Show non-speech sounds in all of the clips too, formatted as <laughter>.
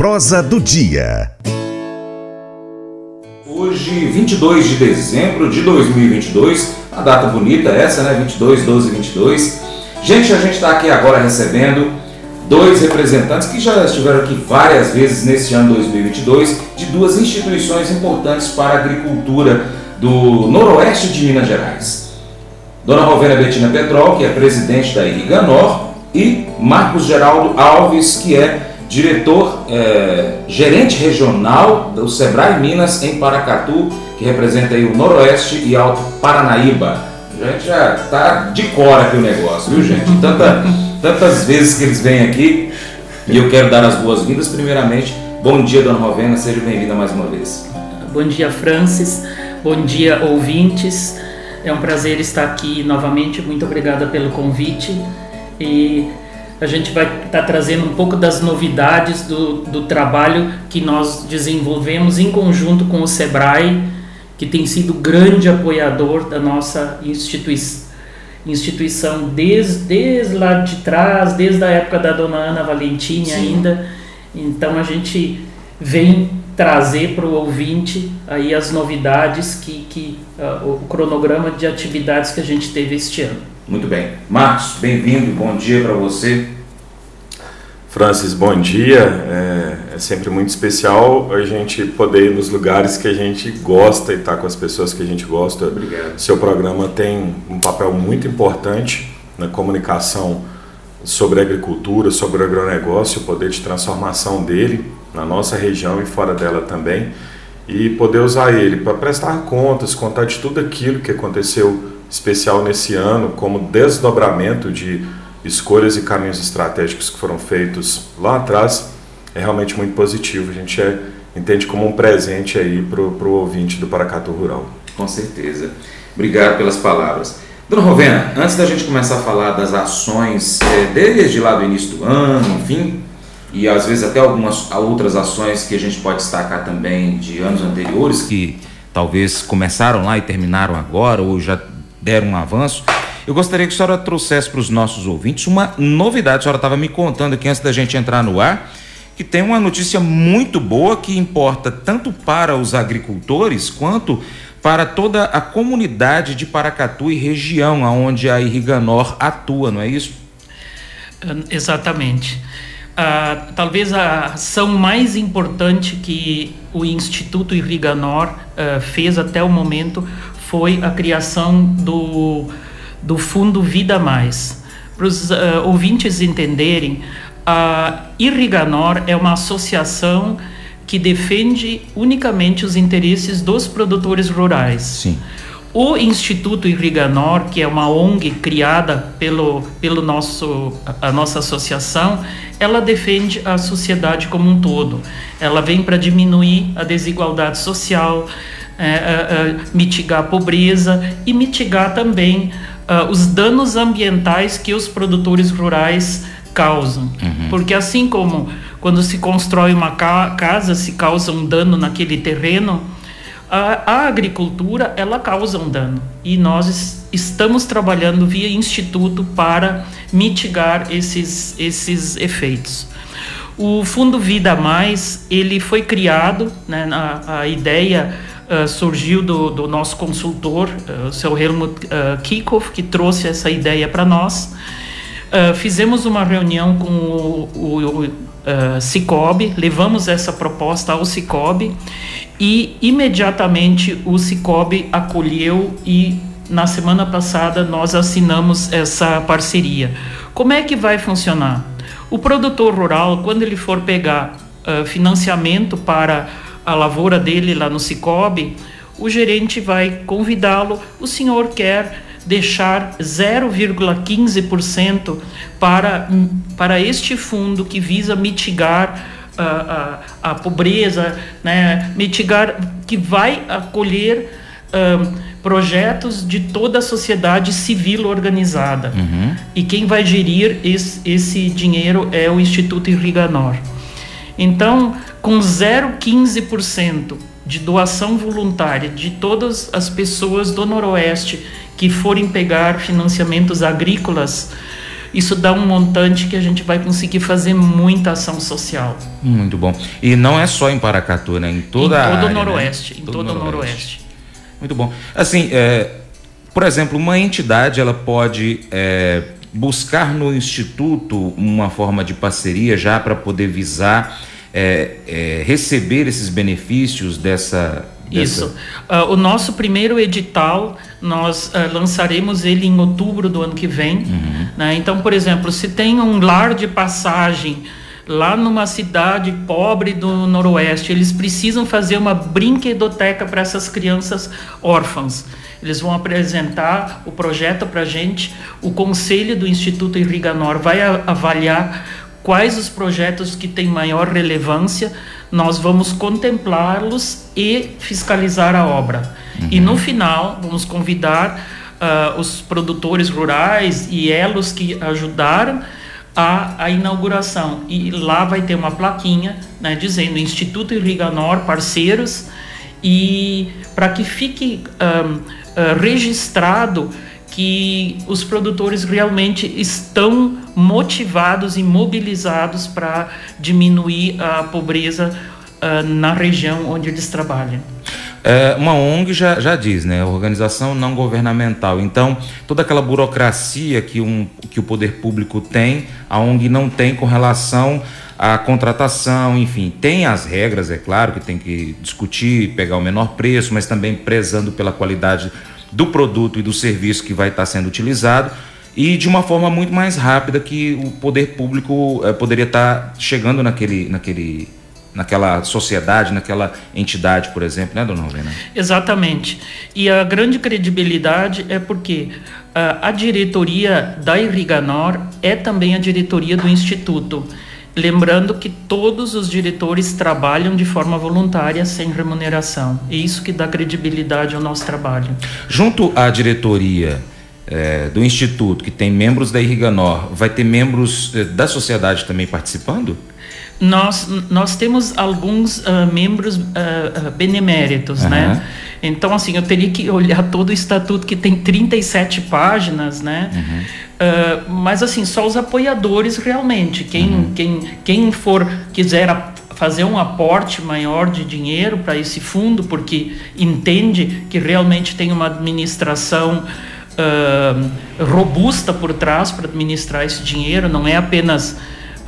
prosa do dia. Hoje, 22 de dezembro de 2022, uma data bonita essa, né? 22, 12, 22. Gente, a gente está aqui agora recebendo dois representantes que já estiveram aqui várias vezes nesse ano 2022 de duas instituições importantes para a agricultura do noroeste de Minas Gerais. Dona Rovena Betina Petrol, que é presidente da Irriganor, e Marcos Geraldo Alves, que é diretor, é, gerente regional do Sebrae Minas em Paracatu, que representa aí o Noroeste e Alto Paranaíba. A gente já tá de cor aqui o negócio, viu gente? Tanta, tantas vezes que eles vêm aqui e eu quero dar as boas-vindas. Primeiramente, bom dia, dona Rovena, seja bem-vinda mais uma vez. Bom dia, Francis. Bom dia, ouvintes. É um prazer estar aqui novamente. Muito obrigada pelo convite. E a gente vai estar tá trazendo um pouco das novidades do, do trabalho que nós desenvolvemos em conjunto com o SEBRAE, que tem sido grande apoiador da nossa institui instituição desde, desde lá de trás, desde a época da dona Ana Valentim ainda. Então a gente vem trazer para o ouvinte aí as novidades que, que uh, o cronograma de atividades que a gente teve este ano. Muito bem. Marcos, bem-vindo, bom dia para você. Francis, bom dia. É, é, sempre muito especial a gente poder ir nos lugares que a gente gosta e estar tá com as pessoas que a gente gosta. Obrigado. Seu programa tem um papel muito importante na comunicação sobre agricultura, sobre o agronegócio, o poder de transformação dele na nossa região e fora dela também. E poder usar ele para prestar contas, contar de tudo aquilo que aconteceu especial nesse ano, como desdobramento de escolhas e caminhos estratégicos que foram feitos lá atrás, é realmente muito positivo. A gente é, entende como um presente aí para o ouvinte do Paracatu Rural. Com certeza. Obrigado pelas palavras. Dona Rovena, antes da gente começar a falar das ações é, desde lá do início do ano, enfim, e às vezes até algumas outras ações que a gente pode destacar também de anos anteriores, que talvez começaram lá e terminaram agora, ou já deram um avanço. Eu gostaria que a senhora trouxesse para os nossos ouvintes uma novidade. A senhora estava me contando aqui antes da gente entrar no ar que tem uma notícia muito boa que importa tanto para os agricultores quanto para toda a comunidade de Paracatu e região onde a Irriganor atua, não é isso? Exatamente. Uh, talvez a ação mais importante que o Instituto Irriganor uh, fez até o momento foi a criação do, do Fundo Vida Mais. Para os uh, ouvintes entenderem, a Irriganor é uma associação que defende unicamente os interesses dos produtores rurais. Sim. O Instituto Irriganor, que é uma ONG criada pelo, pelo nosso, a nossa associação, ela defende a sociedade como um todo. Ela vem para diminuir a desigualdade social, é, é, é, mitigar a pobreza e mitigar também uh, os danos ambientais que os produtores rurais causam. Uhum. Porque assim como quando se constrói uma ca casa, se causa um dano naquele terreno, a, a, agricultura ela causa um dano. E nós estamos trabalhando via instituto para mitigar esses, esses efeitos. O Fundo Vida Mais, ele foi criado, né, a, a ideia uh, surgiu do, do, nosso consultor, uh, o seu Helmut uh, Kikoff, que trouxe essa ideia para nós. Uh, fizemos uma reunião com o, o, o Cicobi, levamos essa proposta ao Cicobi e imediatamente o Cicobi acolheu e na semana passada nós assinamos essa parceria. Como é que vai funcionar? O produtor rural, quando ele for pegar financiamento para a lavoura dele lá no Cicobi, o gerente vai convidá-lo. O senhor quer deixar 0,15% para, para este fundo que visa mitigar a, a, a pobreza, né? mitigar, que vai acolher um, projetos de toda a sociedade civil organizada. Uhum. E quem vai gerir esse, esse dinheiro é o Instituto Irriganor. Então, com 0,15% de doação voluntária de todas as pessoas do Noroeste que forem pegar financiamentos agrícolas, isso dá um montante que a gente vai conseguir fazer muita ação social. Muito bom. E não é só em Paracatu, né? Em toda em todo área, o Noroeste, né? em todo, todo o Noroeste. Noroeste. Muito bom. Assim, é, por exemplo, uma entidade ela pode é, buscar no instituto uma forma de parceria já para poder visar é, é, receber esses benefícios dessa. dessa... Isso. Uh, o nosso primeiro edital nós uh, lançaremos ele em outubro do ano que vem. Uhum. Né? Então, por exemplo, se tem um lar de passagem lá numa cidade pobre do Noroeste, eles precisam fazer uma brinquedoteca para essas crianças órfãs. Eles vão apresentar o projeto para a gente, o conselho do Instituto Irriganor vai avaliar quais os projetos que têm maior relevância, nós vamos contemplá-los e fiscalizar a obra. Uhum. E no final, vamos convidar uh, os produtores rurais e elos que ajudaram a, a inauguração. E lá vai ter uma plaquinha né, dizendo Instituto Irriganor, parceiros, e para que fique um, uh, ah, registrado que os produtores realmente estão motivados e mobilizados para diminuir a pobreza uh, na região onde eles trabalham. É, uma ONG já, já diz, né? Organização não governamental. Então, toda aquela burocracia que, um, que o poder público tem, a ONG não tem com relação à contratação, enfim. Tem as regras, é claro, que tem que discutir, pegar o menor preço, mas também prezando pela qualidade do produto e do serviço que vai estar sendo utilizado e de uma forma muito mais rápida que o poder público eh, poderia estar chegando naquele, naquele, naquela sociedade, naquela entidade, por exemplo, né, dona Rovena? Exatamente. E a grande credibilidade é porque uh, a diretoria da Irriganor é também a diretoria do Instituto. Lembrando que todos os diretores trabalham de forma voluntária, sem remuneração. É isso que dá credibilidade ao nosso trabalho. Junto à diretoria é, do Instituto, que tem membros da Irriganor, vai ter membros é, da sociedade também participando? Nós, nós temos alguns uh, membros uh, beneméritos, uhum. né? Então, assim, eu teria que olhar todo o estatuto que tem 37 páginas, né? Uhum. Uh, mas, assim, só os apoiadores realmente. Quem, uhum. quem, quem for, quiser fazer um aporte maior de dinheiro para esse fundo, porque entende que realmente tem uma administração robusta por trás para administrar esse dinheiro, não é apenas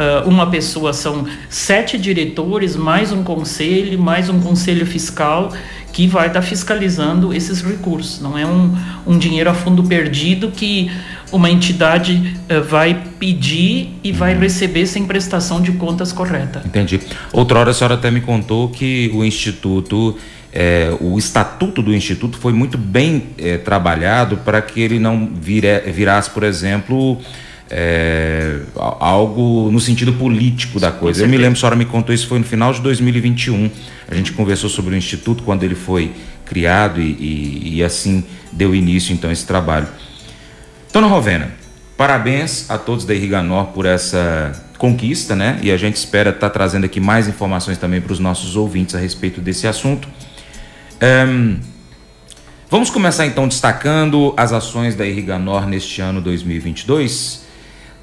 uh, uma pessoa, são sete diretores, mais um conselho, mais um conselho fiscal que vai estar tá fiscalizando esses recursos. Não é um, um dinheiro a fundo perdido que uma entidade uh, vai pedir e vai uhum. receber sem prestação de contas correta. Entendi. Outra hora a senhora até me contou que o Instituto é, o estatuto do Instituto foi muito bem é, trabalhado para que ele não vire, virasse, por exemplo, é, algo no sentido político da coisa. Eu me lembro, a senhora me contou isso foi no final de 2021. A gente conversou sobre o Instituto quando ele foi criado e, e, e assim deu início então esse trabalho. Dona Rovena, parabéns a todos da Irriganor por essa conquista, né? E a gente espera estar tá trazendo aqui mais informações também para os nossos ouvintes a respeito desse assunto. Um, vamos começar então destacando as ações da Irriganor neste ano 2022.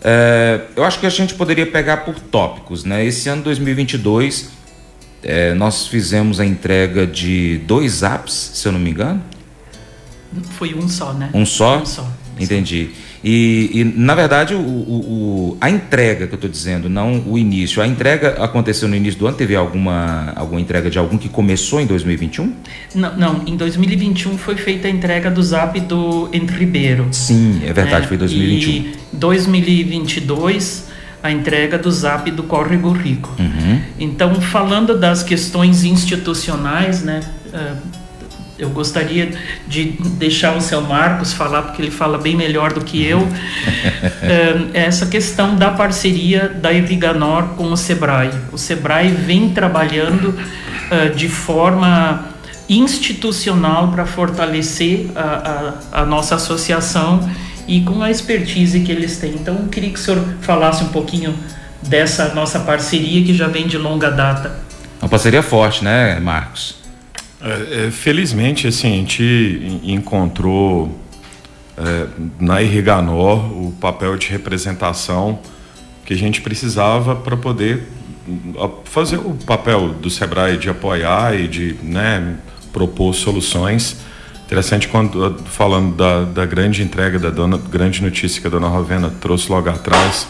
É, eu acho que a gente poderia pegar por tópicos, né? Esse ano 2022 é, nós fizemos a entrega de dois apps, se eu não me engano. Foi um só, né? Um só? Um só. Entendi. E, e, na verdade, o, o, a entrega que eu estou dizendo, não o início, a entrega aconteceu no início do ano? Teve alguma, alguma entrega de algum que começou em 2021? Não, não em 2021 foi feita a entrega do Zap do Entre Ribeiro. Sim, é verdade, é, foi 2021. E 2022 a entrega do Zap do Córrego Rico. Uhum. Então, falando das questões institucionais, né? Eu gostaria de deixar o seu Marcos falar, porque ele fala bem melhor do que eu, <laughs> eh, essa questão da parceria da Irriganor com o SEBRAE. O SEBRAE vem trabalhando uh, de forma institucional para fortalecer a, a, a, nossa associação e com a expertise que eles têm. Então, eu queria que o senhor falasse um pouquinho dessa nossa parceria que já vem de longa data. Uma parceria forte, né, Marcos? É, é, felizmente, assim, a gente encontrou é, na Irriganor o papel de representação que a gente precisava para poder fazer o papel do Sebrae de apoiar e de né, propor soluções. Interessante quando falando da, da grande entrega da dona, grande notícia que a dona Rovena trouxe logo atrás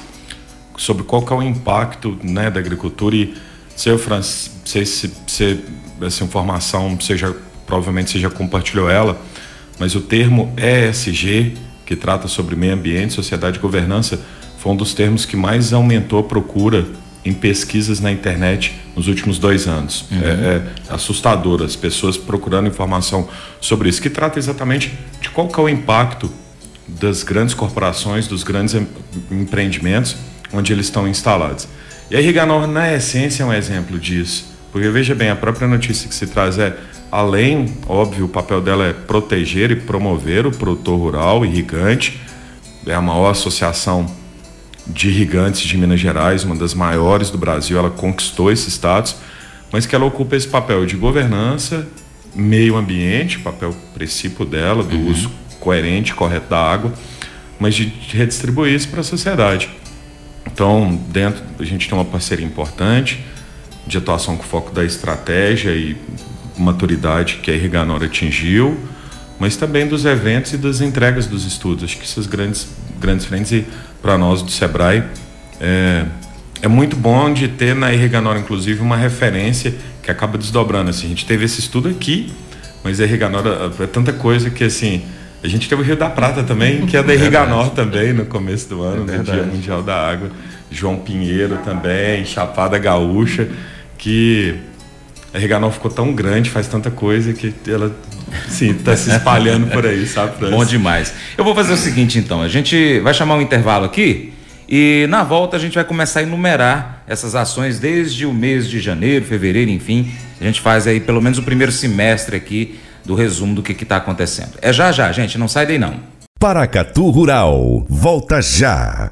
sobre qual que é o impacto né, da agricultura e seu Francis, sei se, se essa informação seja provavelmente você já compartilhou ela, mas o termo ESG que trata sobre meio ambiente, sociedade e governança foi um dos termos que mais aumentou a procura em pesquisas na internet nos últimos dois anos. Uhum. É, é, assustador as pessoas procurando informação sobre isso, que trata exatamente de qual que é o impacto das grandes corporações, dos grandes empreendimentos onde eles estão instalados. E a Riganor, na essência, é um exemplo disso. Porque veja bem, a própria notícia que se traz é, além, óbvio, o papel dela é proteger e promover o produtor rural irrigante, é a maior associação de irrigantes de Minas Gerais, uma das maiores do Brasil, ela conquistou esse status, mas que ela ocupa esse papel de governança, meio ambiente, papel princípio dela, do uhum. uso coerente, correto da água, mas de redistribuir isso para a sociedade. Então, dentro, a gente tem uma parceria importante de atuação com foco da estratégia e maturidade que a Irriganor atingiu, mas também dos eventos e das entregas dos estudos. Acho que essas grandes, grandes frentes e para nós do Sebrae. É, é muito bom de ter na Irriganor, inclusive, uma referência que acaba desdobrando. Assim, a gente teve esse estudo aqui, mas a Irriganor é tanta coisa que, assim, a gente teve o Rio da Prata também, que é da Irriganor também, no começo do ano, é no Dia Mundial da Água. João Pinheiro também, Chapada Gaúcha, que a Irriganor ficou tão grande, faz tanta coisa que ela Sim, tá se espalhando por aí, sabe? Bom demais. Eu vou fazer o seguinte então, a gente vai chamar um intervalo aqui e na volta a gente vai começar a enumerar essas ações desde o mês de janeiro, fevereiro, enfim. A gente faz aí pelo menos o primeiro semestre aqui do resumo do que está acontecendo. É já já, gente, não sai daí não. Paracatu Rural, volta já.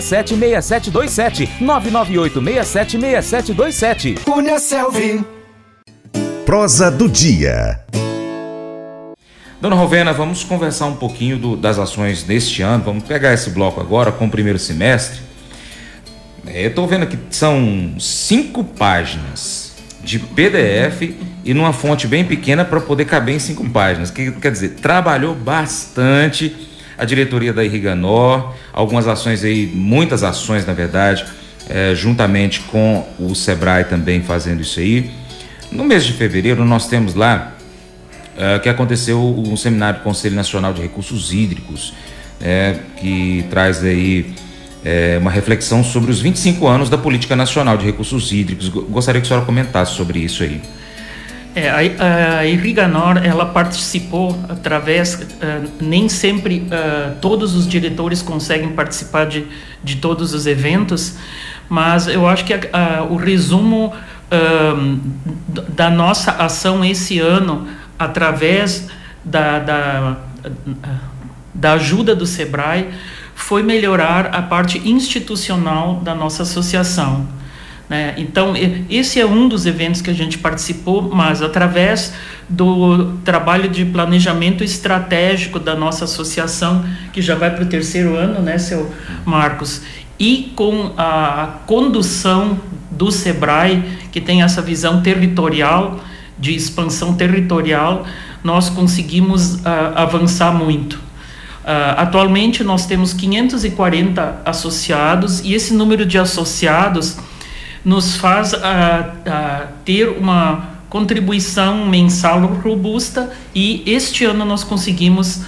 998676727. 998676727. Cunha Selvi. Prosa do dia. Dona Rovena, vamos conversar um pouquinho do, das ações deste ano. Vamos pegar esse bloco agora com o primeiro semestre. É, eu estou vendo aqui que são cinco páginas de PDF e numa fonte bem pequena para poder caber em cinco páginas. Que, quer dizer, trabalhou bastante a diretoria da Irriganor, algumas ações aí, muitas ações na verdade, é, juntamente com o Sebrae também fazendo isso aí. No mês de fevereiro nós temos lá é, que aconteceu um seminário do Conselho Nacional de Recursos Hídricos, é, que traz aí é, uma reflexão sobre os 25 anos da Política Nacional de Recursos Hídricos. Gostaria que a senhora comentasse sobre isso aí. É, a, a Irriganor ela participou através uh, nem sempre uh, todos os diretores conseguem participar de, de todos os eventos mas eu acho que a, o resumo uh, da nossa ação esse ano através da, da, da ajuda do Sebrae foi melhorar a parte institucional da nossa associação né? Então, esse é um dos eventos que a gente participou, mas através do trabalho de planejamento estratégico da nossa associação, que já vai para o terceiro ano, né, seu Marcos? E com a condução do SEBRAE, que tem essa visão territorial, de expansão territorial, nós conseguimos uh, avançar muito. Uh, atualmente nós temos 540 associados e esse número de associados nos faz uh, uh, ter uma contribuição mensal robusta e este ano nós conseguimos, uh,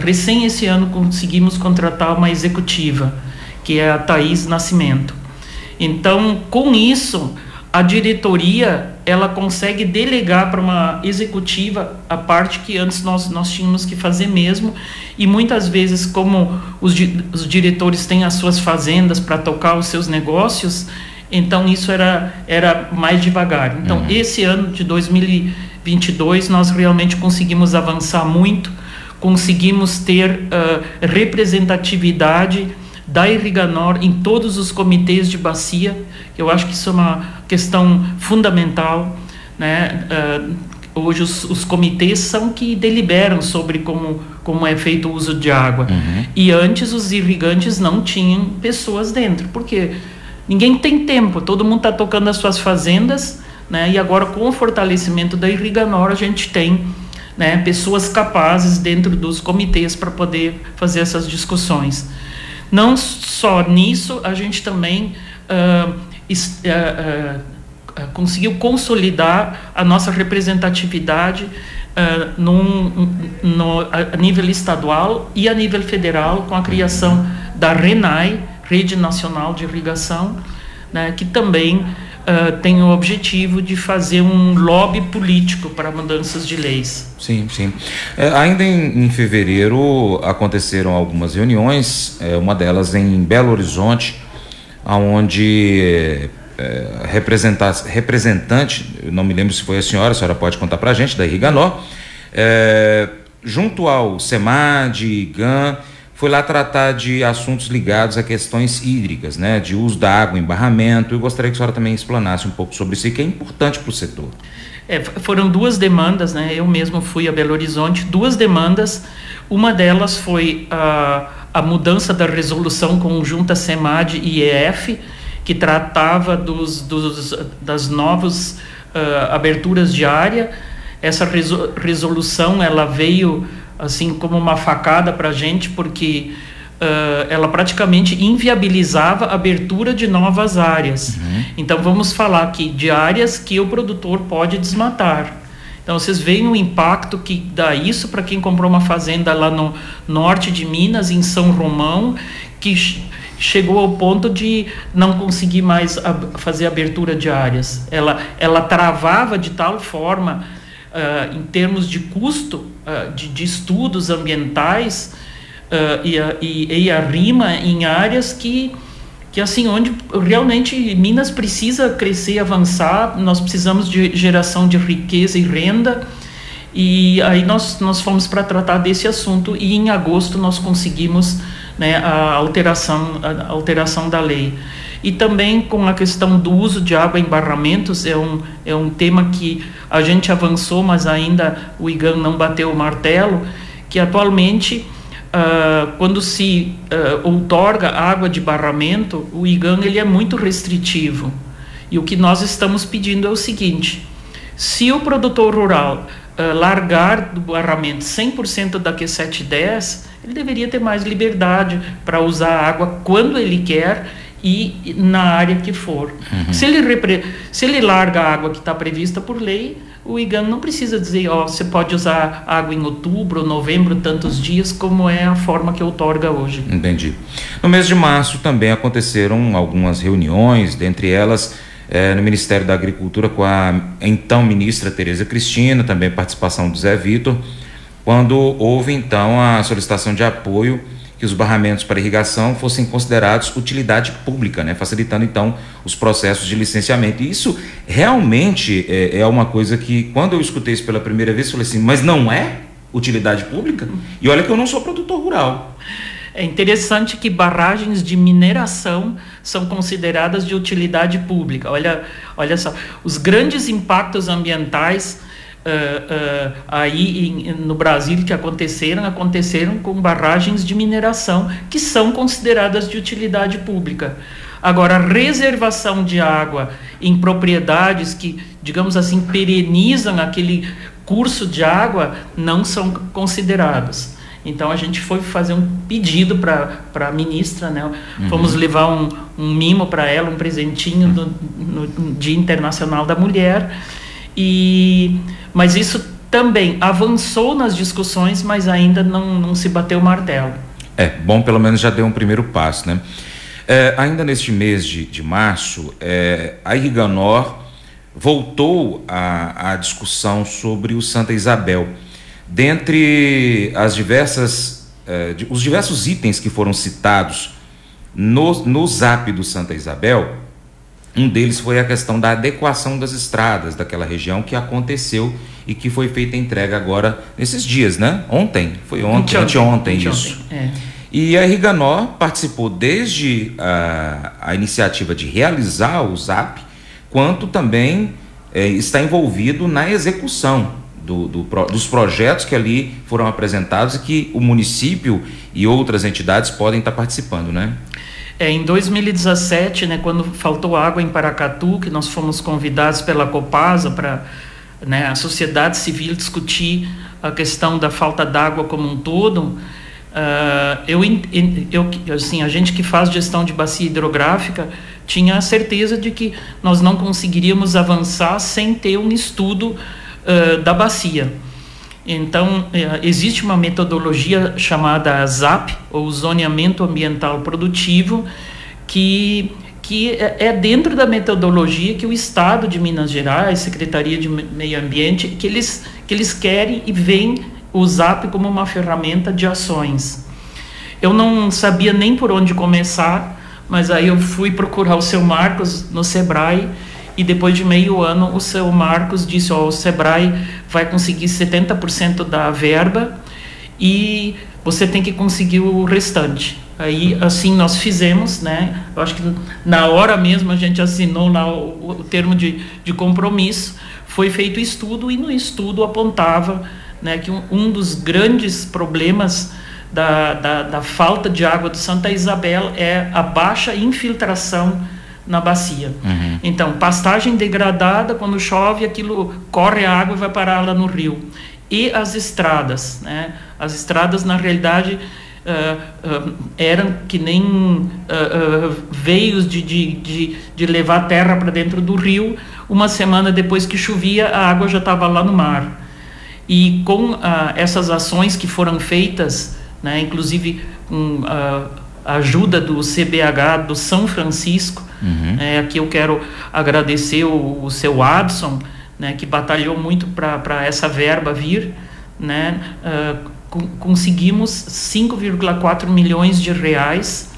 recém esse ano conseguimos contratar uma executiva, que é a Thaís Nascimento. Então, com isso, a diretoria ela consegue delegar para uma executiva a parte que antes nós, nós tínhamos que fazer mesmo e muitas vezes como os, os diretores têm as suas fazendas para tocar os seus negócios então isso era, era mais devagar então uhum. esse ano de 2022 nós realmente conseguimos avançar muito conseguimos ter uh, representatividade da Irriganor em todos os comitês de bacia. Eu acho que isso é uma questão fundamental. Né? Uh, hoje os, os, comitês são que deliberam sobre como, como é feito o uso de água. Uhum. E antes os irrigantes não tinham pessoas dentro, porque ninguém tem tempo, todo mundo está tocando as suas fazendas, né? e agora com o fortalecimento da Irriganor a gente tem né, pessoas capazes dentro dos comitês para poder fazer essas discussões. Não só nisso, a gente também uh, uh, uh, conseguiu consolidar a nossa representatividade num, no, a nível estadual e a nível federal com a criação da RENAI, Rede Nacional de Irrigação, né, que também Uh, tem o objetivo de fazer um lobby político para mudanças de leis. Sim, sim. É, ainda em, em, fevereiro aconteceram algumas reuniões, é, uma delas em Belo Horizonte, onde é, representante, não me lembro se foi a senhora, a senhora pode contar para a gente, da Irriganó, é, junto ao SEMAD, IGAN, foi lá tratar de assuntos ligados a questões hídricas, né, de uso da água, embarramento. Eu gostaria que a senhora também explanasse um pouco sobre isso, que é importante para o setor. É, foram duas demandas, né? Eu mesmo fui a Belo Horizonte, duas demandas. Uma delas foi a, a mudança da resolução conjunta SEMAD e EF, que tratava dos, dos das novas uh, aberturas de área. Essa resolução ela veio assim como uma facada para a gente, porque uh, ela praticamente inviabilizava a abertura de novas áreas. Uhum. Então vamos falar aqui de áreas que o produtor pode desmatar. Então vocês veem o impacto que dá isso para quem comprou uma fazenda lá no norte de Minas, em São Romão, que chegou ao ponto de não conseguir mais fazer abertura de áreas. Ela, ela travava de tal forma uh, em termos de custo uh, de, de, estudos ambientais uh, e, a, e, e, a rima em áreas que, que assim onde realmente Minas precisa crescer, avançar, nós precisamos de geração de riqueza e renda e aí nós, nós fomos para tratar desse assunto e em agosto nós conseguimos né, a alteração, a alteração da lei. E também com a questão do uso de água em barramentos, é um, é um tema que a gente avançou, mas ainda o IGAN não bateu o martelo, que atualmente, uh, quando se uh, outorga água de barramento, o IGAN ele é muito restritivo. E o que nós estamos pedindo é o seguinte, se o produtor rural uh, largar do barramento 100% da Q710, ele deveria ter mais liberdade para usar a água quando ele quer e na área que for. Uhum. Se, ele repre... Se ele larga a água que está prevista por lei, o IGAN não precisa dizer, ó, você pode usar água em outubro, novembro, tantos dias, como é a forma que outorga hoje. Entendi. No mês de março também aconteceram algumas reuniões, dentre elas é, no Ministério da Agricultura com a então ministra Tereza Cristina, também participação do Zé Vitor, quando houve então a solicitação de apoio que os barramentos para irrigação fossem considerados utilidade pública, né? facilitando então os processos de licenciamento. E isso realmente é, é uma coisa que, quando eu escutei isso pela primeira vez, falei assim: mas não é utilidade pública? E olha que eu não sou produtor rural. É interessante que barragens de mineração são consideradas de utilidade pública. Olha, olha só, os grandes impactos ambientais Uh, uh, aí em, no Brasil que aconteceram, aconteceram com barragens de mineração que são consideradas de utilidade pública. Agora, reservação de água em propriedades que, digamos assim, perenizam aquele curso de água não são consideradas. Então a gente foi fazer um pedido para a ministra, né? Uhum. Fomos levar um, um mimo para ela, um presentinho no, no Dia Internacional da Mulher. E mas isso também avançou nas discussões, mas ainda não, não se bateu o martelo. É, bom, pelo menos já deu um primeiro passo, né? É, ainda neste mês de, de março, é, a Irriganor voltou a discussão sobre o Santa Isabel. Dentre as diversas, eh, os diversos itens que foram citados no, no zap do Santa Isabel, um deles foi a questão da adequação das estradas daquela região que aconteceu e que foi feita a entrega agora nesses dias, né? Ontem, foi ontem, anteontem, anteontem isso. É. E a Riganor participou desde a, a, iniciativa de realizar o ZAP, quanto também é, está envolvido na execução do, do, dos projetos que ali foram apresentados e que o município e outras entidades podem estar participando, né? É, em 2017, né, quando faltou água em Paracatu, que nós fomos convidados pela Copasa para né, a sociedade civil discutir a questão da falta d'água como um todo, Uh, eu, eu, assim, a gente que faz gestão de bacia hidrográfica tinha a certeza de que nós não conseguiríamos avançar sem ter um estudo uh, da bacia. Então, uh, existe uma metodologia chamada ZAP, ou Zoneamento Ambiental Produtivo, que, que é, é dentro da metodologia que o Estado de Minas Gerais, Secretaria de Meio Ambiente, que eles, que eles querem e veem o Zap como uma ferramenta de ações. Eu não sabia nem por onde começar, mas aí eu fui procurar o seu Marcos no Sebrae e depois de meio ano o seu Marcos disse: "Ó, oh, Sebrae vai conseguir 70% da verba e você tem que conseguir o restante". Aí assim nós fizemos, né? Eu acho que na hora mesmo a gente assinou lá o, o termo de, de compromisso, foi feito estudo e no estudo apontava né, que um, um dos grandes problemas da, da, da, falta de água do Santa Isabel é a baixa infiltração na bacia. Uhum. Então, pastagem degradada, quando chove, aquilo corre a água e vai parar lá no rio. E as estradas, né? As estradas, na realidade, uh, uh, eram que nem uh, veios de, de, de, de levar terra para dentro do rio. Uma semana depois que chovia, a água já estava lá no mar. E com ah, essas ações que foram feitas, né, inclusive com ah, a ajuda do CBH do São Francisco, uhum. é, aqui eu quero agradecer o, o seu Adson, né, que batalhou muito para essa verba vir, né, uh, conseguimos 5,4 milhões de reais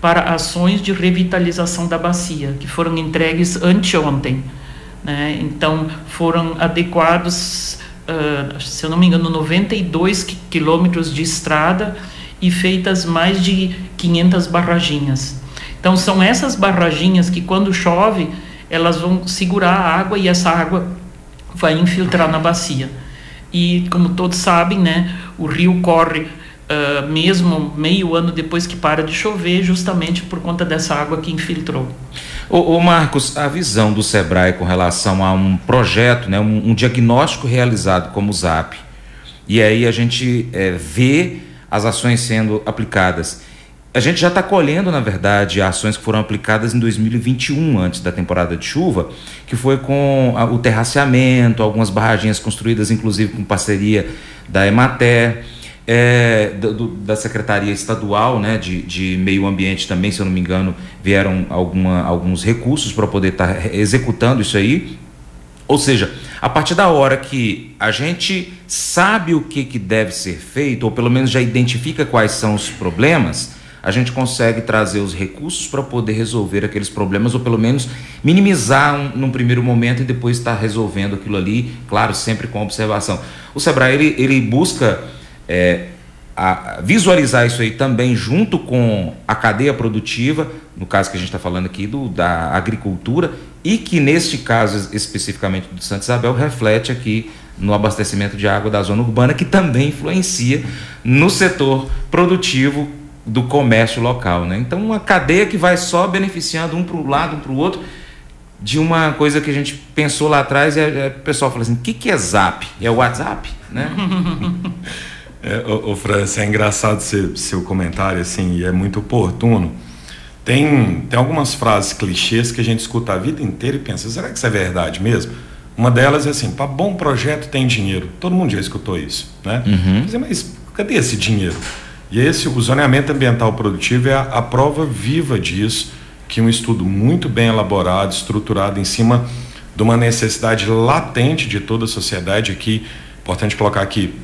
para ações de revitalização da bacia, que foram entregues anteontem. Né? Então, foram adequados uh, se eu não me engano, 92 quilômetros de estrada e feitas mais de 500 barraginhas. Então, são essas barraginhas que, quando chove, elas vão segurar a água e essa água vai infiltrar na bacia. E, como todos sabem, né, o rio corre uh, mesmo meio ano depois que para de chover, justamente por conta dessa água que infiltrou. Ô, Marcos, a visão do Sebrae com relação a um projeto, né, um, um diagnóstico realizado como o ZAP, e aí a gente é, vê as ações sendo aplicadas. A gente já está colhendo, na verdade, ações que foram aplicadas em 2021, antes da temporada de chuva, que foi com o terraceamento, algumas barragens construídas, inclusive com parceria da Emater é, do, da Secretaria Estadual né, de, de Meio Ambiente também, se eu não me engano, vieram alguma, alguns recursos para poder estar tá executando isso aí. Ou seja, a partir da hora que a gente sabe o que, que deve ser feito, ou pelo menos já identifica quais são os problemas, a gente consegue trazer os recursos para poder resolver aqueles problemas, ou pelo menos minimizar um, num primeiro momento e depois estar tá resolvendo aquilo ali, claro, sempre com observação. O Sebrae ele, ele busca é, a visualizar isso aí também junto com a cadeia produtiva, no caso que a gente está falando aqui do, da agricultura, e que neste caso especificamente do Santa Isabel reflete aqui no abastecimento de água da zona urbana, que também influencia no setor produtivo do comércio local. Né? Então, uma cadeia que vai só beneficiando um para um lado, um para o outro, de uma coisa que a gente pensou lá atrás e o pessoal fala assim: o que, que é zap? É o WhatsApp? Né? <laughs> É, o, o França, é engraçado seu, seu comentário assim, e é muito oportuno. Tem, tem algumas frases clichês que a gente escuta a vida inteira e pensa, será que isso é verdade mesmo? Uma delas é assim, para bom projeto tem dinheiro. Todo mundo já escutou isso, né? Uhum. Mas cadê esse dinheiro? E esse, o zoneamento ambiental produtivo é a, a prova viva disso, que um estudo muito bem elaborado, estruturado em cima de uma necessidade latente de toda a sociedade aqui. Importante colocar aqui,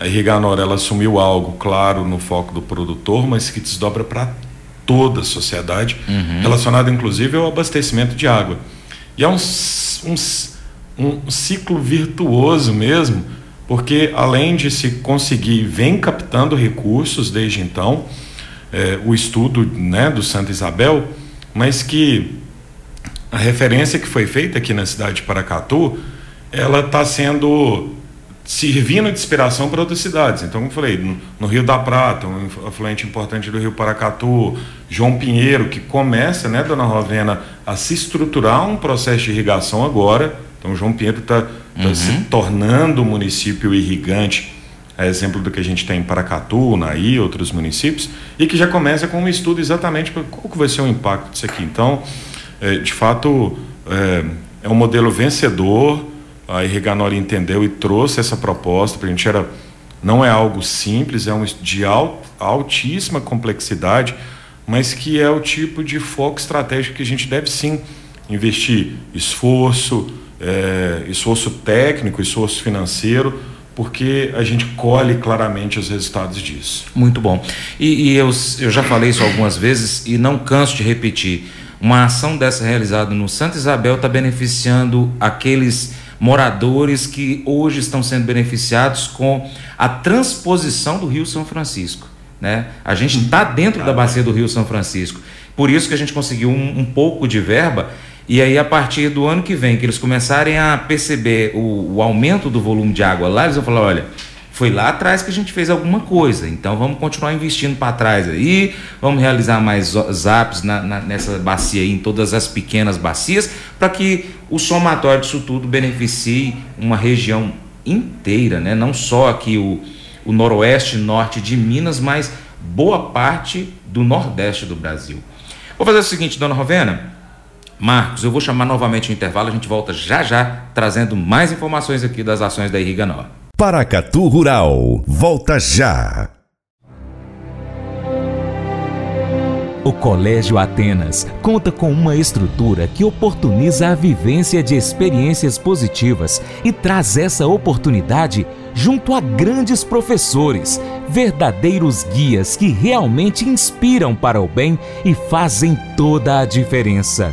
a Irriganor ela assumiu algo, claro, no foco do produtor, mas que desdobra para toda a sociedade, uhum. relacionado inclusive ao abastecimento de água. E é um, um, um ciclo virtuoso mesmo, porque além de se conseguir, vem captando recursos desde então, é, o estudo né, do Santa Isabel, mas que a referência que foi feita aqui na cidade de Paracatu, ela está sendo servindo de inspiração para outras cidades. Então, como eu falei, no, no, Rio da Prata, um afluente importante do Rio Paracatu, João Pinheiro, que começa, né, dona Rovena, a se estruturar um processo de irrigação agora. Então, João Pinheiro está tá uhum. se tornando um município irrigante, a exemplo do que a gente tem em Paracatu, Naí, outros municípios, e que já começa com um estudo exatamente para qual que vai ser o impacto disso aqui. Então, é, de fato, é, é um modelo vencedor, a Irriganori entendeu e trouxe essa proposta para a gente era não é algo simples, é um de altíssima complexidade, mas que é o tipo de foco estratégico que a gente deve sim investir esforço, é, esforço técnico, esforço financeiro, porque a gente colhe claramente os resultados disso. Muito bom. E, e eu, eu já falei isso algumas vezes e não canso de repetir. Uma ação dessa realizada no Santa Isabel está beneficiando aqueles moradores que hoje estão sendo beneficiados com a transposição do Rio São Francisco. Né? A gente está dentro da bacia do Rio São Francisco. Por isso que a gente conseguiu um, um, pouco de verba. E aí, a partir do ano que vem, que eles começarem a perceber o, o aumento do volume de água lá, eles vão falar: olha, foi lá atrás que a gente fez alguma coisa. Então vamos continuar investindo para trás aí, vamos realizar mais zaps na, na, nessa bacia aí, em todas as pequenas bacias, para que o somatório disso tudo beneficie uma região inteira, né? não só aqui o, o noroeste norte de Minas, mas boa parte do nordeste do Brasil. Vou fazer o seguinte, dona Rovena. Marcos, eu vou chamar novamente o intervalo, a gente volta já já trazendo mais informações aqui das ações da Irriga. Paracatu Rural, volta já. O Colégio Atenas conta com uma estrutura que oportuniza a vivência de experiências positivas e traz essa oportunidade junto a grandes professores, verdadeiros guias que realmente inspiram para o bem e fazem toda a diferença.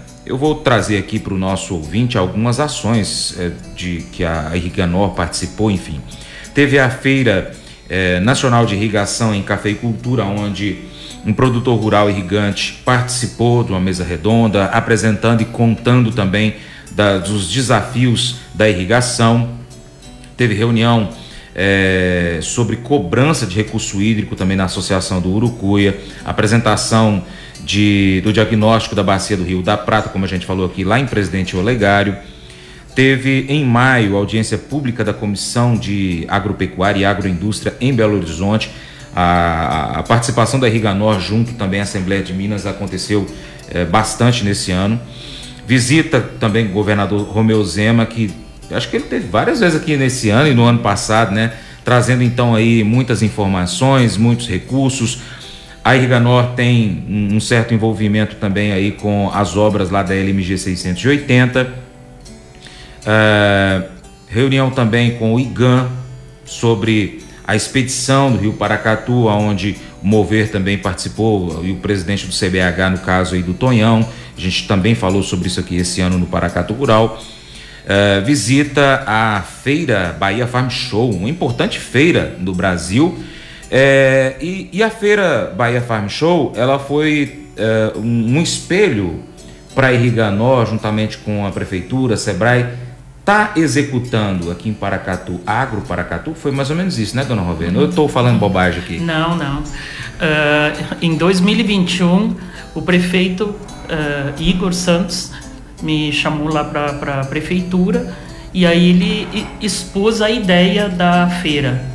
eu vou trazer aqui para o nosso ouvinte algumas ações é, de que a Irriganor participou, enfim. Teve a Feira é, Nacional de Irrigação em Cafeicultura, onde um produtor rural irrigante participou de uma mesa redonda, apresentando e contando também da, dos desafios da irrigação. Teve reunião é, sobre cobrança de recurso hídrico também na Associação do Urucuia, apresentação de, do diagnóstico da bacia do Rio da Prata, como a gente falou aqui, lá em Presidente Olegário. Teve em maio audiência pública da Comissão de Agropecuária e Agroindústria em Belo Horizonte. A, a participação da Irriganor junto também à Assembleia de Minas aconteceu é, bastante nesse ano. Visita também o governador Romeu Zema, que acho que ele teve várias vezes aqui nesse ano e no ano passado, né? Trazendo então aí muitas informações, muitos recursos, a Irriganor tem um certo envolvimento também aí com as obras lá da LMG 680. Uh, reunião também com o IGAN sobre a expedição do Rio Paracatu, onde o Mover também participou, e o presidente do CBH, no caso aí do Tonhão. A gente também falou sobre isso aqui esse ano no Paracatu Rural. Uh, visita a feira Bahia Farm Show, uma importante feira do Brasil é, e, e, a feira Bahia Farm Show, ela foi é, um, espelho para Irriganó, juntamente com a prefeitura, Sebrae, está executando aqui em Paracatu, Agro Paracatu, foi mais ou menos isso, né, dona Rovena? Eu estou falando bobagem aqui. Não, não. Uh, em 2021, o prefeito uh, Igor Santos me chamou lá para a prefeitura e aí ele expôs a ideia da feira.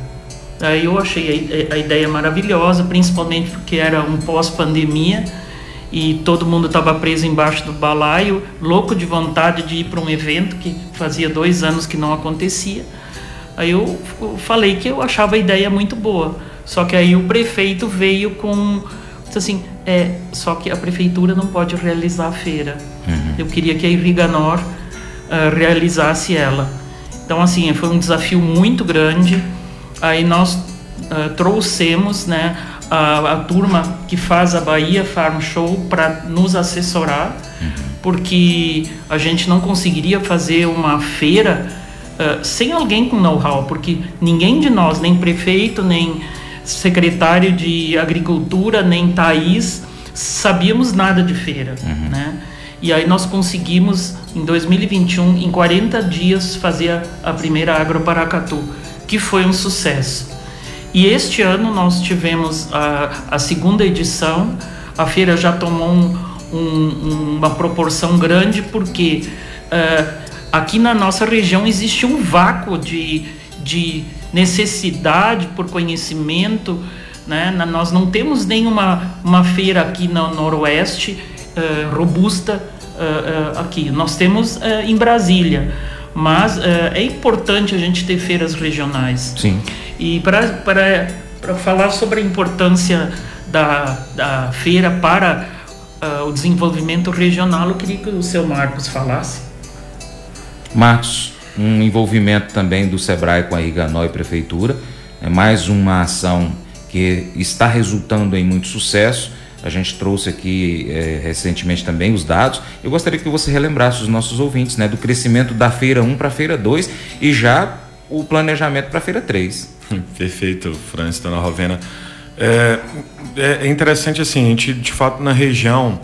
Aí eu achei a, ideia maravilhosa, principalmente porque era um pós-pandemia e todo mundo estava preso embaixo do balaio, louco de vontade de ir para um evento que fazia dois anos que não acontecia. Aí eu falei que eu achava a ideia muito boa. Só que aí o prefeito veio com assim, é, só que a prefeitura não pode realizar a feira. Uhum. Eu queria que a Irriganor uh, realizasse ela. Então assim, foi um desafio muito grande. Aí nós uh, trouxemos, né, a, a, turma que faz a Bahia Farm Show para nos assessorar, uhum. porque a gente não conseguiria fazer uma feira uh, sem alguém com know-how, porque ninguém de nós, nem prefeito, nem secretário de Agricultura, nem Thaís, sabíamos nada de feira, uhum. né? E aí nós conseguimos, em 2021, em 40 dias, fazer a, a primeira Agro Paracatu, que foi um sucesso. E este ano nós tivemos a, a segunda edição. A feira já tomou um, um, uma proporção grande porque uh, aqui na nossa região existe um vácuo de, de necessidade por conhecimento. Né? Nós não temos nenhuma uma feira aqui no Noroeste uh, robusta uh, aqui. Nós temos em Brasília mas é importante a gente ter feiras regionais. Sim. E para falar sobre a importância da, da feira para uh, o desenvolvimento regional, eu queria que o seu Marcos falasse. Marcos, um envolvimento também do SEBRAE com a Iganó e Prefeitura, é mais uma ação que está resultando em muito sucesso. A gente trouxe aqui é, recentemente também os dados. Eu gostaria que você relembrasse os nossos ouvintes né, do crescimento da feira 1 para a feira 2 e já o planejamento para a feira 3. Perfeito, Francis, dona Rovena. É, é interessante assim, a gente, de fato, na região,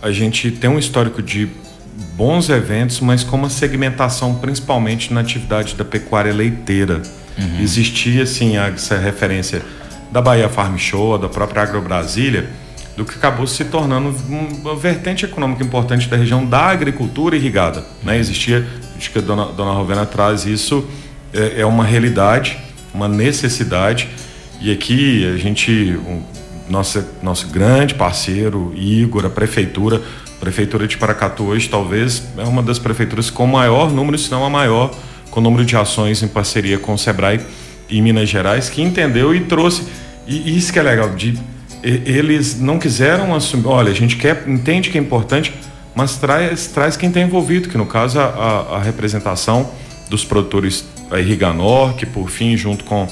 a gente tem um histórico de bons eventos, mas com uma segmentação principalmente na atividade da pecuária leiteira. Uhum. Existia, assim, essa referência da Bahia Farm Show, da própria Agro Brasília, do que acabou se tornando uma vertente econômica importante da região da agricultura irrigada. Né? Existia, acho que a dona, dona Rovena traz isso, é, é uma realidade uma necessidade. E aqui a gente, um, nosso, nosso grande parceiro, Igor, a prefeitura, prefeitura de Paracatu hoje talvez é uma das prefeituras com maior número, se não a maior, com número de ações em parceria com o Sebrae em Minas Gerais, que entendeu e trouxe. E isso que é legal, de, eles não quiseram assumir, olha, a gente quer, entende que é importante, mas traz, traz quem está envolvido, que no caso a, a, a representação dos produtores a Irriganor, que por fim, junto com,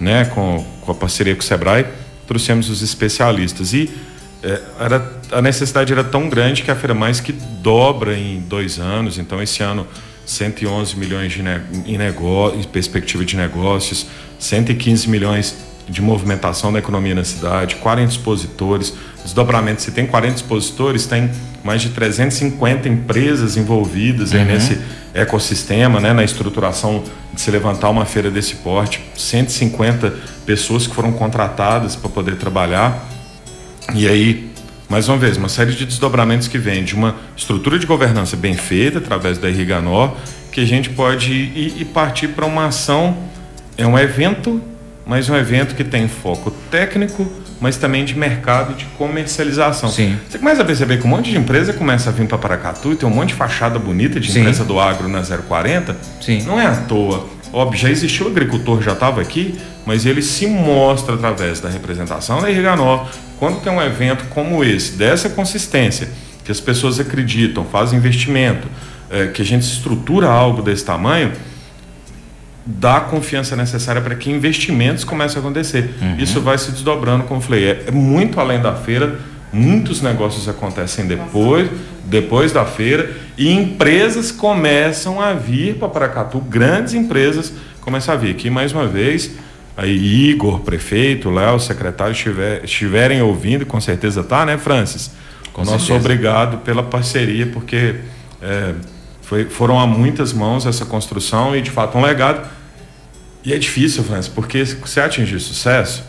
né, com, com a parceria com o Sebrae, trouxemos os especialistas. E é, era, a necessidade era tão grande que a Feira Mais que dobra em dois anos. Então, esse ano, 111 milhões de em, negócio, em perspectiva de negócios, 115 milhões de movimentação da economia na cidade, 40 expositores, desdobramento. Se tem 40 expositores, tem mais de 350 empresas envolvidas uhum. nesse ecossistema, né, na estruturação de se levantar uma feira desse porte, 150 pessoas que foram contratadas para poder trabalhar. E aí, mais uma vez, uma série de desdobramentos que vem de uma estrutura de governança bem feita através da Irriganor, que a gente pode ir e partir para uma ação, é um evento, mas um evento que tem foco técnico, mas também de mercado e de comercialização. Sim. Você começa a perceber que um monte de empresa começa a vir para Paracatu e tem um monte de fachada bonita de Sim. empresa do agro na 040. Sim. Não é à toa. Óbvio, já existiu o agricultor, já estava aqui, mas ele se mostra através da representação da Irriganó. Quando tem um evento como esse, dessa consistência, que as pessoas acreditam, fazem investimento, é, que a gente estrutura algo desse tamanho, dá a confiança necessária para que investimentos comecem a acontecer. Uhum. Isso vai se desdobrando, como eu falei, é, é, muito além da feira, muitos negócios acontecem depois, depois da feira e empresas começam a vir para Paracatu, grandes empresas começam a vir. Aqui mais uma vez, aí Igor, prefeito, Léo, secretário estiver, estiverem ouvindo, com certeza tá, né, Francis? Com Nosso certeza. obrigado pela parceria, porque é, foi, foram a muitas mãos essa construção e, de fato, um legado. E é difícil, Francis, porque se você atingir sucesso,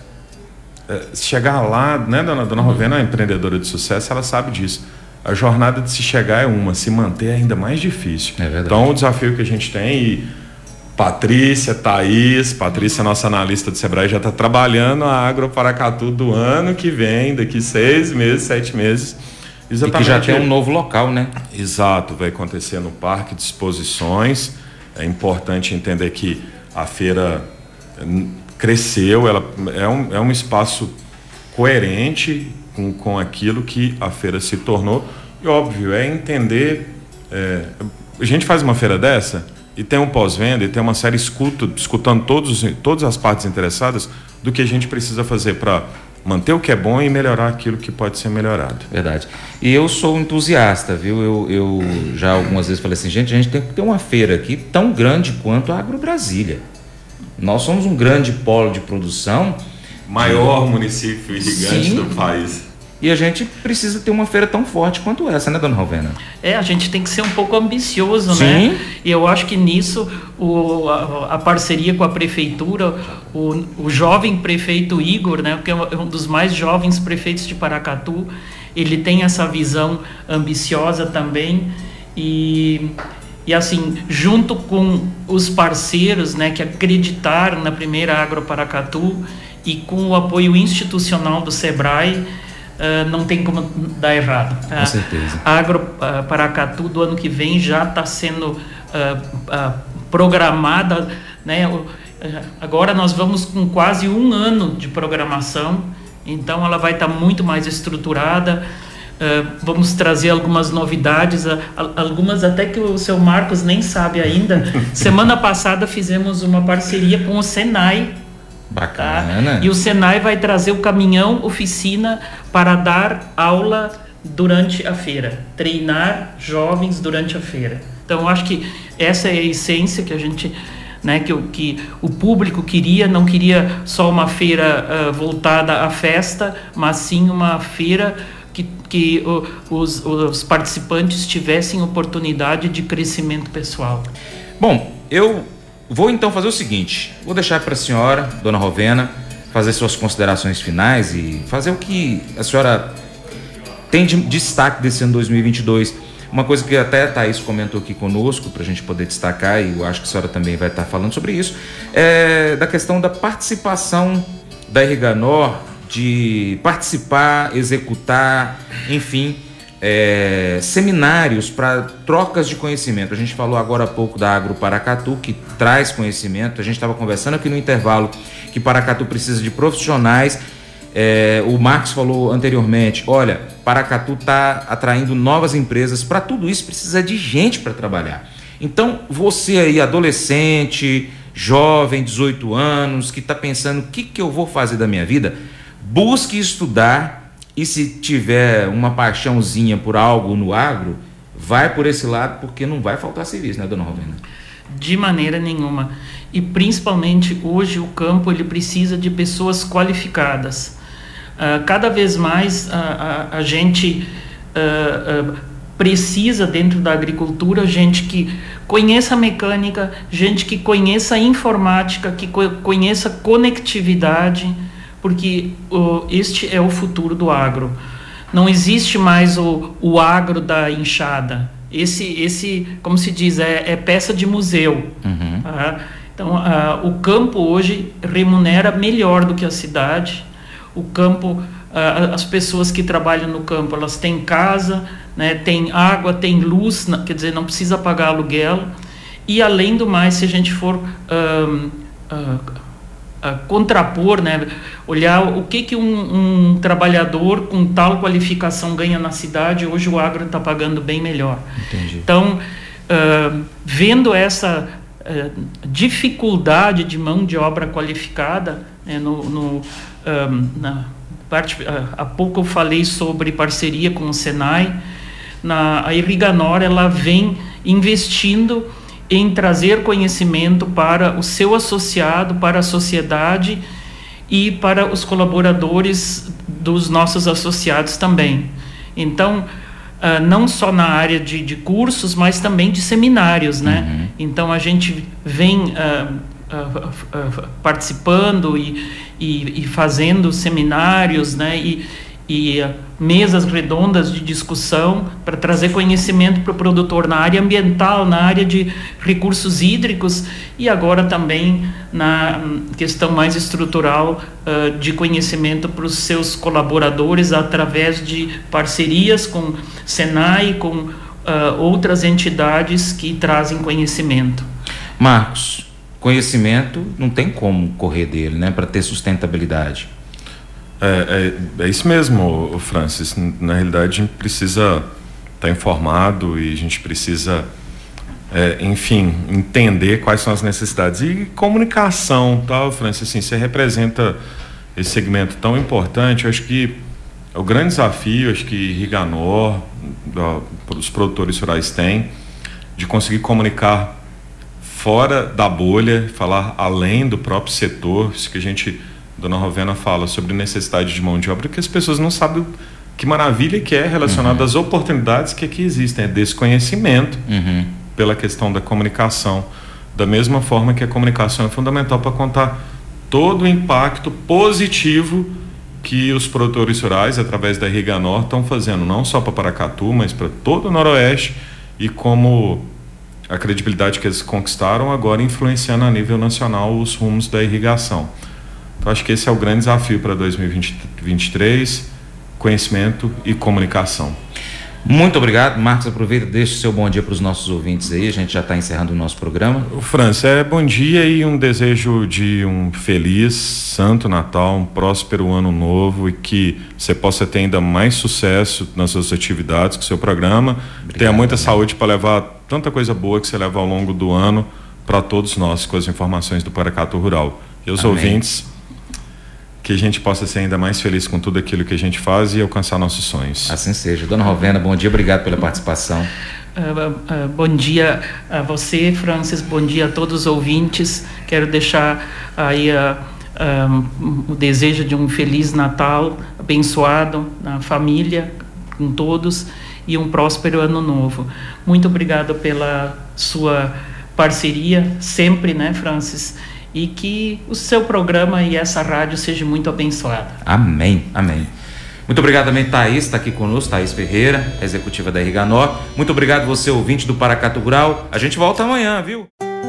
chegar lá, né, dona, dona. Rovena é empreendedora de sucesso, ela sabe disso. a jornada de se chegar é uma, se manter é ainda mais difícil. É verdade. Então, o desafio que a gente tem, e Patrícia, Thaís, Patrícia, nossa analista do Sebrae, já está trabalhando a Agroparacatu do ano que vem, daqui seis meses, sete meses. Exatamente. E que já tem um novo local, né? Exato, vai acontecer no Parque de Exposições. É importante entender que a feira cresceu, ela é um, é um espaço coerente com, com aquilo que a feira se tornou. E óbvio, é entender. É, a gente faz uma feira dessa, e tem um pós-venda e tem uma série escuta, escutando todos, todas as partes interessadas do que a gente precisa fazer para manter o que é bom e melhorar aquilo que pode ser melhorado. Verdade. E eu sou entusiasta, viu? Eu, eu já algumas vezes falei assim, gente, a gente tem que ter uma feira aqui tão grande quanto a Agro Brasília. Nós somos um grande polo de produção. Maior município gigante Sim. do país. E a gente precisa ter uma feira tão forte quanto essa, né, dona Rovena? É, a gente tem que ser um pouco ambicioso, né? Sim. né? E eu acho que nisso o, a, a parceria com a prefeitura, o, o jovem prefeito Igor, né, que é um dos mais jovens prefeitos de Paracatu, ele tem essa visão ambiciosa também e e assim, junto com os parceiros, né, que acreditaram na primeira Agro Paracatu e com o apoio institucional do Sebrae, Uh, não tem como dar errado. Com uh, certeza. A Agro uh, Paracatu do ano que vem já está sendo uh, programada, né? agora nós vamos com quase um ano de programação, então ela vai estar tá muito mais estruturada. Vamos trazer algumas novidades, algumas até que o seu Marcos nem sabe ainda. <laughs> Semana passada fizemos uma parceria com o Senai Bacana. Tá? E o Senai vai trazer o caminhão oficina para dar aula durante a feira, treinar jovens durante a feira. Então, acho que essa é a essência que a gente, né, que, o, que o público queria, não queria só uma feira uh, voltada à festa, mas sim uma feira que, que os, os participantes tivessem oportunidade de crescimento pessoal. Bom, eu Vou então fazer o seguinte: vou deixar para a senhora, dona Rovena, fazer suas considerações finais e fazer o que a senhora tem de destaque desse ano 2022. Uma coisa que até a Thaís comentou aqui conosco, para a gente poder destacar, e eu acho que a senhora também vai estar falando sobre isso, é da questão da participação da Irriganor, de participar, executar, enfim, é, seminários para trocas de conhecimento. A gente falou agora há pouco da Agro Paracatu, que traz conhecimento. A gente estava conversando aqui no intervalo que Paracatu precisa de profissionais. É, o Marcos falou anteriormente: olha, Paracatu está atraindo novas empresas. Para tudo isso precisa de gente para trabalhar. Então, você aí, adolescente, jovem, 18 anos, que está pensando o que, que eu vou fazer da minha vida, busque estudar e se tiver uma paixãozinha por algo no agro, vai por esse lado porque não vai faltar serviço, né, dona Rovena? De maneira nenhuma. E principalmente hoje o campo ele precisa de pessoas qualificadas. Uh, cada vez mais uh, a, a, gente uh, precisa dentro da agricultura gente que conheça mecânica, gente que conheça informática, que co conheça conectividade, porque este é o futuro do agro. Não existe mais o, o agro da enxada. Esse, esse, como se diz, é, é peça de museu. Uhum. Tá? Então, uh, o campo hoje remunera melhor do que a cidade. O campo, uh, as pessoas que trabalham no campo, elas têm casa, né, tem água, tem luz, quer dizer, não precisa pagar aluguel. E além do mais, se a gente for uh, contrapor, né, olhar o que, que um, um, trabalhador com tal qualificação ganha na cidade, hoje o agro está pagando bem melhor. Entendi. Então, uh, vendo essa uh, dificuldade de mão de obra qualificada, né, no, no na parte, há pouco eu falei sobre parceria com o Senai, na, a Irriganor ela vem investindo em trazer conhecimento para o seu associado, para a sociedade e para os colaboradores dos nossos associados também. Então, uh, não só na área de, de, cursos, mas também de seminários, né? Uhum. Então, a gente vem uh, uh, participando e, e, e, fazendo seminários, né? E, e mesas redondas de discussão para trazer conhecimento para o produtor na área ambiental, na área de recursos hídricos e agora também na questão mais estrutural uh, de conhecimento para os seus colaboradores através de parcerias com Senai, com uh, outras entidades que trazem conhecimento. Marcos, conhecimento não tem como correr dele, né, para ter sustentabilidade. É, é, é, isso mesmo, Francis. Na realidade, a gente precisa estar informado e a gente precisa, é, enfim, entender quais são as necessidades. E comunicação, tal, tá, Francis, assim, você representa esse segmento tão importante. Eu acho que é o grande desafio, acho que Riganor, os produtores rurais têm, de conseguir comunicar fora da bolha, falar além do próprio setor, isso que a gente Dona Rovena fala sobre necessidade de mão de obra que as pessoas não sabem que maravilha que é relacionado uhum. às oportunidades que aqui existem, é desconhecimento uhum. pela questão da comunicação. Da mesma forma que a comunicação é fundamental para contar todo o impacto positivo que os produtores rurais, através da Riganor, estão fazendo, não só para Paracatu, mas para todo o Noroeste, e como a credibilidade que eles conquistaram agora influenciando a nível nacional os rumos da irrigação. Então, acho que esse é o grande desafio para 2023: conhecimento e comunicação. Muito obrigado, Marcos. Aproveita, deixa o seu bom dia para os nossos ouvintes aí. A gente já está encerrando o nosso programa. França, é bom dia e um desejo de um feliz, santo Natal, um próspero ano novo e que você possa ter ainda mais sucesso nas suas atividades, com o seu programa. Obrigado, Tenha muita também. saúde para levar tanta coisa boa que você leva ao longo do ano para todos nós com as informações do Paracato Rural. E os Amém. ouvintes que a gente possa ser ainda mais feliz com tudo aquilo que a gente faz e alcançar nossos sonhos. Assim seja. Dona Rovena, bom dia, obrigado pela participação. Uh, uh, bom dia a você, Francis, bom dia a todos os ouvintes. Quero deixar aí uh, um, o desejo de um feliz Natal, abençoado na família, com todos, e um próspero ano novo. Muito obrigado pela sua parceria, sempre, né, Francis? E que o seu programa e essa rádio seja muito abençoada. Amém, amém. Muito obrigado também, Thaís, está aqui conosco, Thaís Ferreira, executiva da Riganó. Muito obrigado você, ouvinte do Paracato Rural. A gente volta amanhã, viu?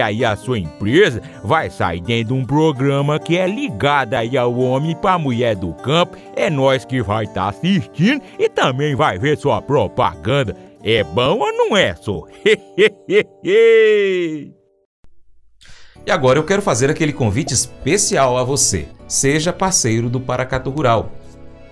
aí a sua empresa vai sair dentro de um programa que é ligado aí ao homem para mulher do campo. É nós que vai estar tá assistindo e também vai ver sua propaganda. É bom ou não é, só? <laughs> E agora eu quero fazer aquele convite especial a você. Seja parceiro do Paracato Rural.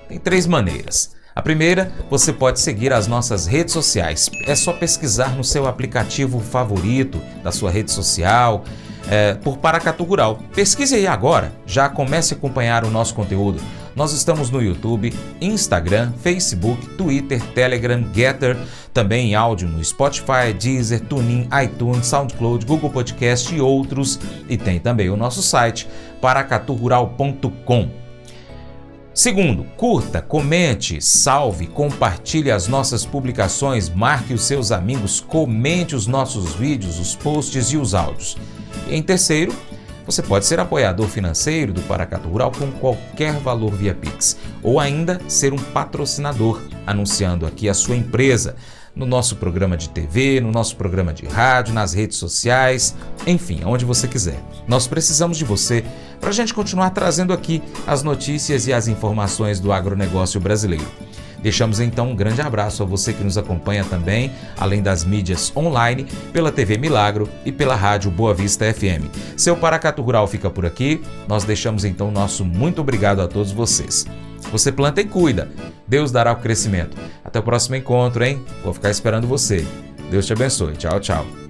Tem três maneiras. A primeira, você pode seguir as nossas redes sociais. É só pesquisar no seu aplicativo favorito da sua rede social é, por Paracatu Rural. Pesquise aí agora, já comece a acompanhar o nosso conteúdo. Nós estamos no YouTube, Instagram, Facebook, Twitter, Telegram, Getter, também em áudio no Spotify, Deezer, TuneIn, iTunes, SoundCloud, Google Podcast e outros. E tem também o nosso site paracaturural.com. Segundo, curta, comente, salve, compartilhe as nossas publicações, marque os seus amigos, comente os nossos vídeos, os posts e os áudios. E em terceiro, você pode ser apoiador financeiro do Paracatu Rural com qualquer valor via Pix, ou ainda ser um patrocinador, anunciando aqui a sua empresa no nosso programa de TV, no nosso programa de rádio, nas redes sociais, enfim, onde você quiser. Nós precisamos de você para a gente continuar trazendo aqui as notícias e as informações do agronegócio brasileiro. Deixamos então um grande abraço a você que nos acompanha também, além das mídias online, pela TV Milagro e pela rádio Boa Vista FM. Seu Paracato Rural fica por aqui. Nós deixamos então nosso muito obrigado a todos vocês. Você planta e cuida. Deus dará o crescimento. Até o próximo encontro, hein? Vou ficar esperando você. Deus te abençoe. Tchau, tchau.